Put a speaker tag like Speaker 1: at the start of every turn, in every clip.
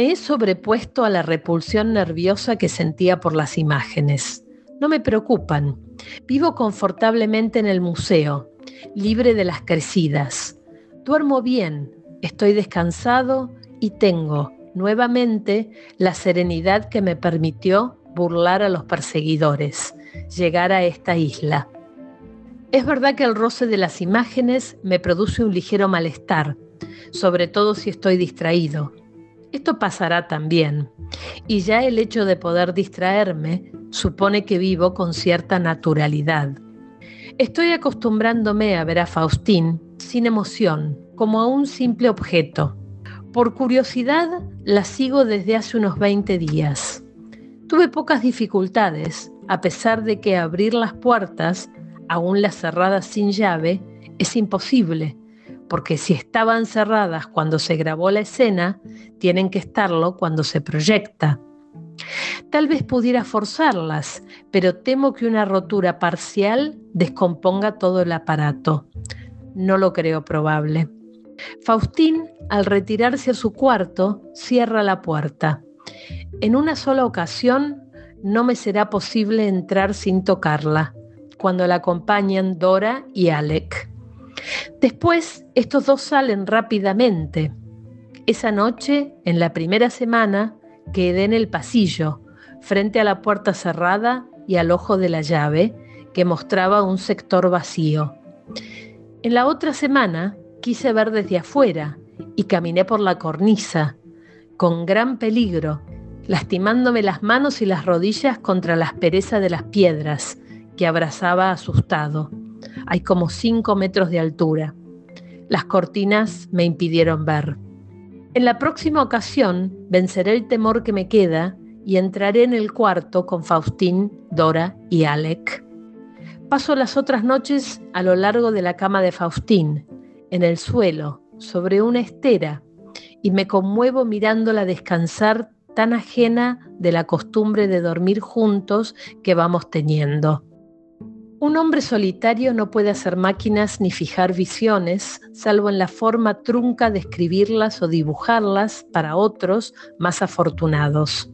Speaker 1: Me he sobrepuesto a la repulsión nerviosa que sentía por las imágenes. No me preocupan. Vivo confortablemente en el museo, libre de las crecidas. Duermo bien, estoy descansado y tengo, nuevamente, la serenidad que me permitió burlar a los perseguidores, llegar a esta isla. Es verdad que el roce de las imágenes me produce un ligero malestar, sobre todo si estoy distraído. Esto pasará también, y ya el hecho de poder distraerme supone que vivo con cierta naturalidad. Estoy acostumbrándome a ver a Faustín sin emoción, como a un simple objeto. Por curiosidad, la sigo desde hace unos 20 días. Tuve pocas dificultades, a pesar de que abrir las puertas, aún las cerradas sin llave, es imposible, porque si estaban cerradas cuando se grabó la escena, tienen que estarlo cuando se proyecta. Tal vez pudiera forzarlas, pero temo que una rotura parcial descomponga todo el aparato. No lo creo probable. Faustín, al retirarse a su cuarto, cierra la puerta. En una sola ocasión no me será posible entrar sin tocarla, cuando la acompañan Dora y Alec. Después, estos dos salen rápidamente. Esa noche, en la primera semana, quedé en el pasillo, frente a la puerta cerrada y al ojo de la llave, que mostraba un sector vacío. En la otra semana, quise ver desde afuera y caminé por la cornisa, con gran peligro, lastimándome las manos y las rodillas contra la aspereza de las piedras, que abrazaba asustado. Hay como cinco metros de altura. Las cortinas me impidieron ver. En la próxima ocasión venceré el temor que me queda y entraré en el cuarto con Faustín, Dora y Alec. Paso las otras noches a lo largo de la cama de Faustín, en el suelo, sobre una estera, y me conmuevo mirándola descansar tan ajena de la costumbre de dormir juntos que vamos teniendo. Un hombre solitario no puede hacer máquinas ni fijar visiones, salvo en la forma trunca de escribirlas o dibujarlas para otros más afortunados.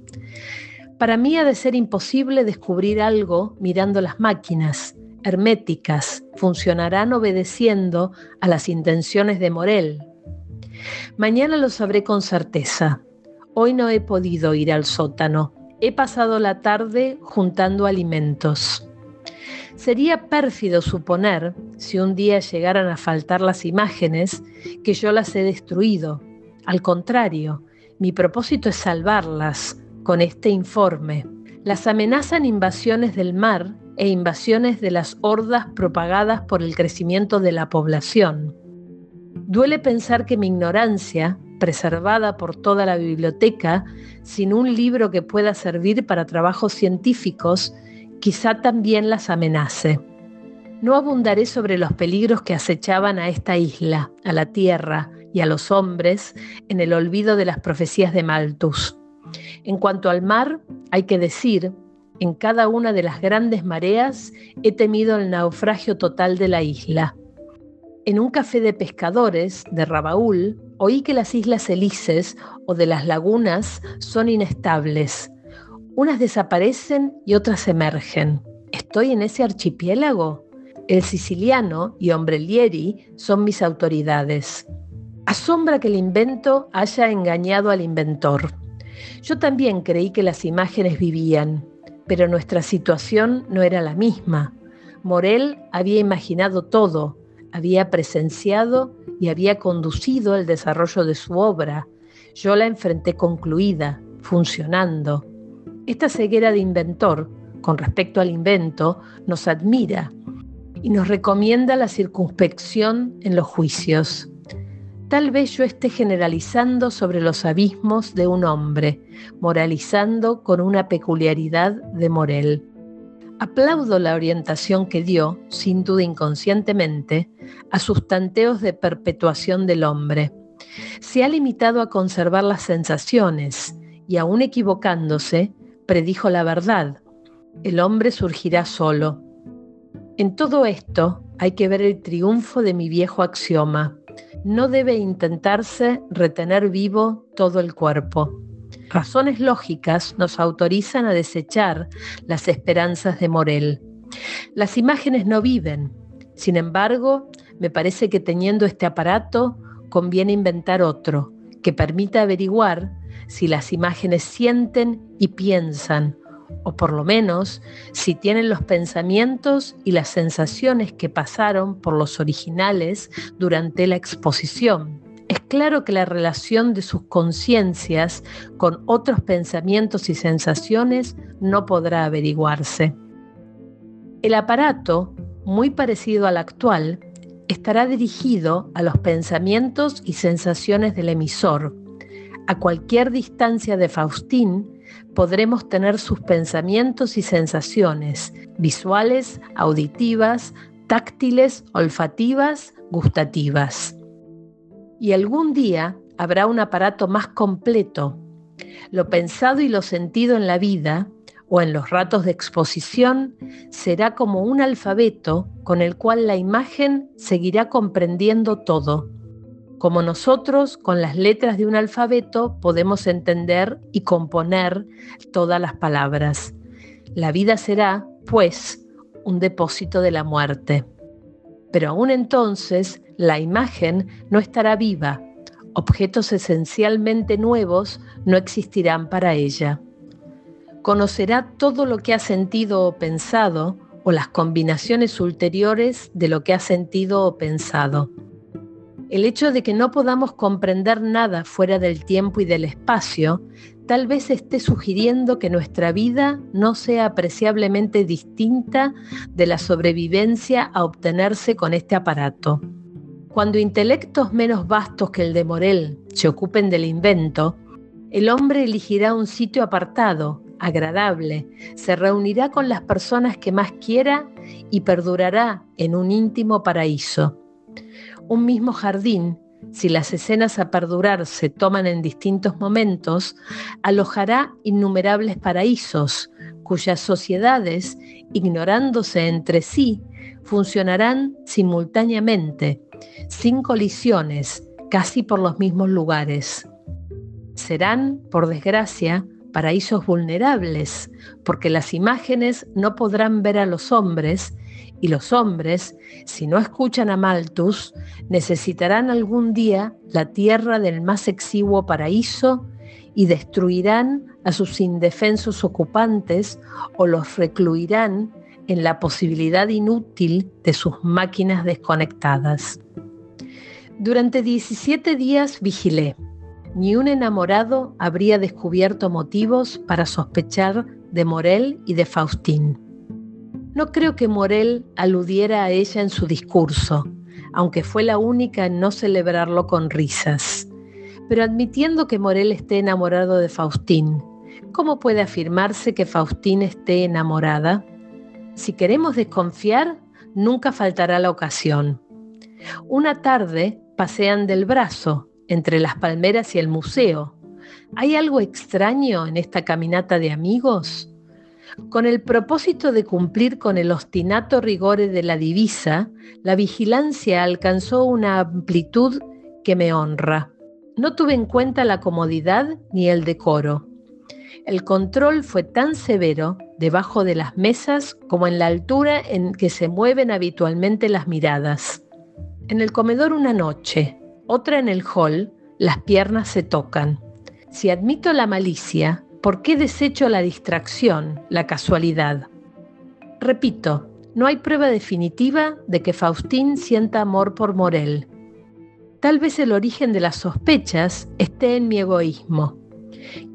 Speaker 1: Para mí ha de ser imposible descubrir algo mirando las máquinas, herméticas, funcionarán obedeciendo a las intenciones de Morel. Mañana lo sabré con certeza. Hoy no he podido ir al sótano. He pasado la tarde juntando alimentos. Sería pérfido suponer, si un día llegaran a faltar las imágenes, que yo las he destruido. Al contrario, mi propósito es salvarlas con este informe. Las amenazan invasiones del mar e invasiones de las hordas propagadas por el crecimiento de la población. Duele pensar que mi ignorancia, preservada por toda la biblioteca, sin un libro que pueda servir para trabajos científicos, quizá también las amenace. No abundaré sobre los peligros que acechaban a esta isla, a la tierra y a los hombres en el olvido de las profecías de Malthus. En cuanto al mar, hay que decir en cada una de las grandes mareas he temido el naufragio total de la isla. En un café de pescadores de Rabaul oí que las islas Helices o de las lagunas son inestables. Unas desaparecen y otras emergen. ¿Estoy en ese archipiélago? El siciliano y Ombrelieri son mis autoridades. Asombra que el invento haya engañado al inventor. Yo también creí que las imágenes vivían, pero nuestra situación no era la misma. Morel había imaginado todo, había presenciado y había conducido el desarrollo de su obra. Yo la enfrenté concluida, funcionando. Esta ceguera de inventor, con respecto al invento, nos admira y nos recomienda la circunspección en los juicios. Tal vez yo esté generalizando sobre los abismos de un hombre, moralizando con una peculiaridad de Morel. Aplaudo la orientación que dio, sin duda inconscientemente, a sus tanteos de perpetuación del hombre. Se ha limitado a conservar las sensaciones y aún equivocándose, predijo la verdad. El hombre surgirá solo. En todo esto hay que ver el triunfo de mi viejo axioma no debe intentarse retener vivo todo el cuerpo. Razones lógicas nos autorizan a desechar las esperanzas de Morel. Las imágenes no viven. Sin embargo, me parece que teniendo este aparato conviene inventar otro que permita averiguar si las imágenes sienten y piensan, o por lo menos si tienen los pensamientos y las sensaciones que pasaron por los originales durante la exposición. Es claro que la relación de sus conciencias con otros pensamientos y sensaciones no podrá averiguarse. El aparato, muy parecido al actual, estará dirigido a los pensamientos y sensaciones del emisor. A cualquier distancia de Faustín podremos tener sus pensamientos y sensaciones visuales, auditivas, táctiles, olfativas, gustativas. Y algún día habrá un aparato más completo. Lo pensado y lo sentido en la vida o en los ratos de exposición será como un alfabeto con el cual la imagen seguirá comprendiendo todo. Como nosotros con las letras de un alfabeto podemos entender y componer todas las palabras. La vida será, pues, un depósito de la muerte. Pero aún entonces la imagen no estará viva. Objetos esencialmente nuevos no existirán para ella conocerá todo lo que ha sentido o pensado o las combinaciones ulteriores de lo que ha sentido o pensado. El hecho de que no podamos comprender nada fuera del tiempo y del espacio tal vez esté sugiriendo que nuestra vida no sea apreciablemente distinta de la sobrevivencia a obtenerse con este aparato. Cuando intelectos menos vastos que el de Morel se ocupen del invento, el hombre elegirá un sitio apartado, agradable, se reunirá con las personas que más quiera y perdurará en un íntimo paraíso. Un mismo jardín, si las escenas a perdurar se toman en distintos momentos, alojará innumerables paraísos, cuyas sociedades, ignorándose entre sí, funcionarán simultáneamente, sin colisiones, casi por los mismos lugares. Serán, por desgracia, paraísos vulnerables, porque las imágenes no podrán ver a los hombres y los hombres, si no escuchan a Malthus, necesitarán algún día la tierra del más exiguo paraíso y destruirán a sus indefensos ocupantes o los recluirán en la posibilidad inútil de sus máquinas desconectadas. Durante 17 días vigilé ni un enamorado habría descubierto motivos para sospechar de Morel y de Faustín. No creo que Morel aludiera a ella en su discurso, aunque fue la única en no celebrarlo con risas. Pero admitiendo que Morel esté enamorado de Faustín, ¿cómo puede afirmarse que Faustín esté enamorada? Si queremos desconfiar, nunca faltará la ocasión. Una tarde pasean del brazo, entre las palmeras y el museo. ¿Hay algo extraño en esta caminata de amigos? Con el propósito de cumplir con el ostinato rigore de la divisa, la vigilancia alcanzó una amplitud que me honra. No tuve en cuenta la comodidad ni el decoro. El control fue tan severo debajo de las mesas como en la altura en que se mueven habitualmente las miradas. En el comedor una noche, otra en el hall, las piernas se tocan. Si admito la malicia, ¿por qué desecho la distracción, la casualidad? Repito, no hay prueba definitiva de que Faustín sienta amor por Morel. Tal vez el origen de las sospechas esté en mi egoísmo.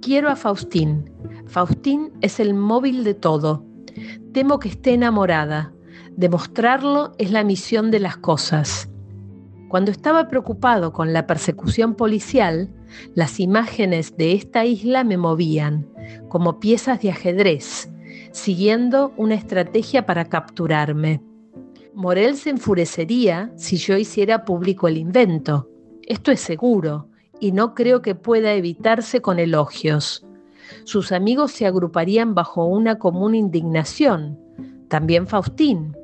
Speaker 1: Quiero a Faustín. Faustín es el móvil de todo. Temo que esté enamorada. Demostrarlo es la misión de las cosas. Cuando estaba preocupado con la persecución policial, las imágenes de esta isla me movían, como piezas de ajedrez, siguiendo una estrategia para capturarme. Morel se enfurecería si yo hiciera público el invento. Esto es seguro, y no creo que pueda evitarse con elogios. Sus amigos se agruparían bajo una común indignación, también Faustín.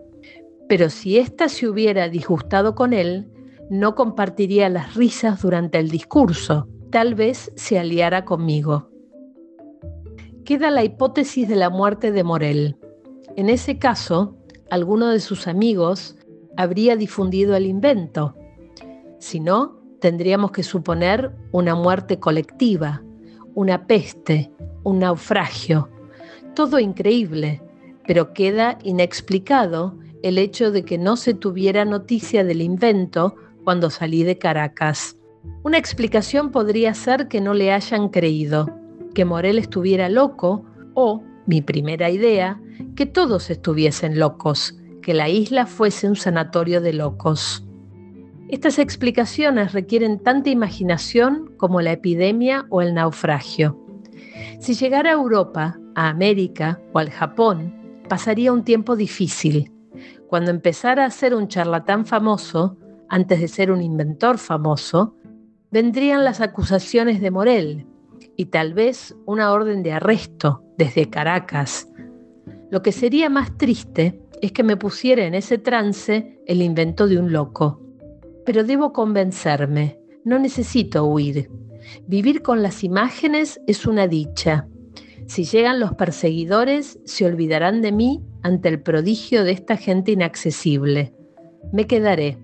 Speaker 1: Pero si ésta se hubiera disgustado con él, no compartiría las risas durante el discurso, tal vez se aliara conmigo. queda la hipótesis de la muerte de Morel. En ese caso, alguno de sus amigos habría difundido el invento. Si no, tendríamos que suponer una muerte colectiva, una peste, un naufragio. Todo increíble, pero queda inexplicado el hecho de que no se tuviera noticia del invento cuando salí de Caracas. Una explicación podría ser que no le hayan creído, que Morel estuviera loco o, mi primera idea, que todos estuviesen locos, que la isla fuese un sanatorio de locos. Estas explicaciones requieren tanta imaginación como la epidemia o el naufragio. Si llegara a Europa, a América o al Japón, pasaría un tiempo difícil. Cuando empezara a ser un charlatán famoso, antes de ser un inventor famoso, vendrían las acusaciones de Morel y tal vez una orden de arresto desde Caracas. Lo que sería más triste es que me pusiera en ese trance el invento de un loco. Pero debo convencerme, no necesito huir. Vivir con las imágenes es una dicha. Si llegan los perseguidores, se olvidarán de mí ante el prodigio de esta gente inaccesible. Me quedaré.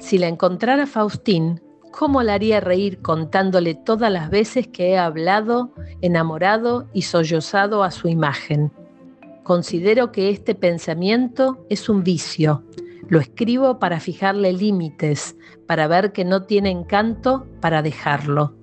Speaker 1: Si la encontrara Faustín, ¿cómo la haría reír contándole todas las veces que he hablado, enamorado y sollozado a su imagen? Considero que este pensamiento es un vicio. Lo escribo para fijarle límites, para ver que no tiene encanto, para dejarlo.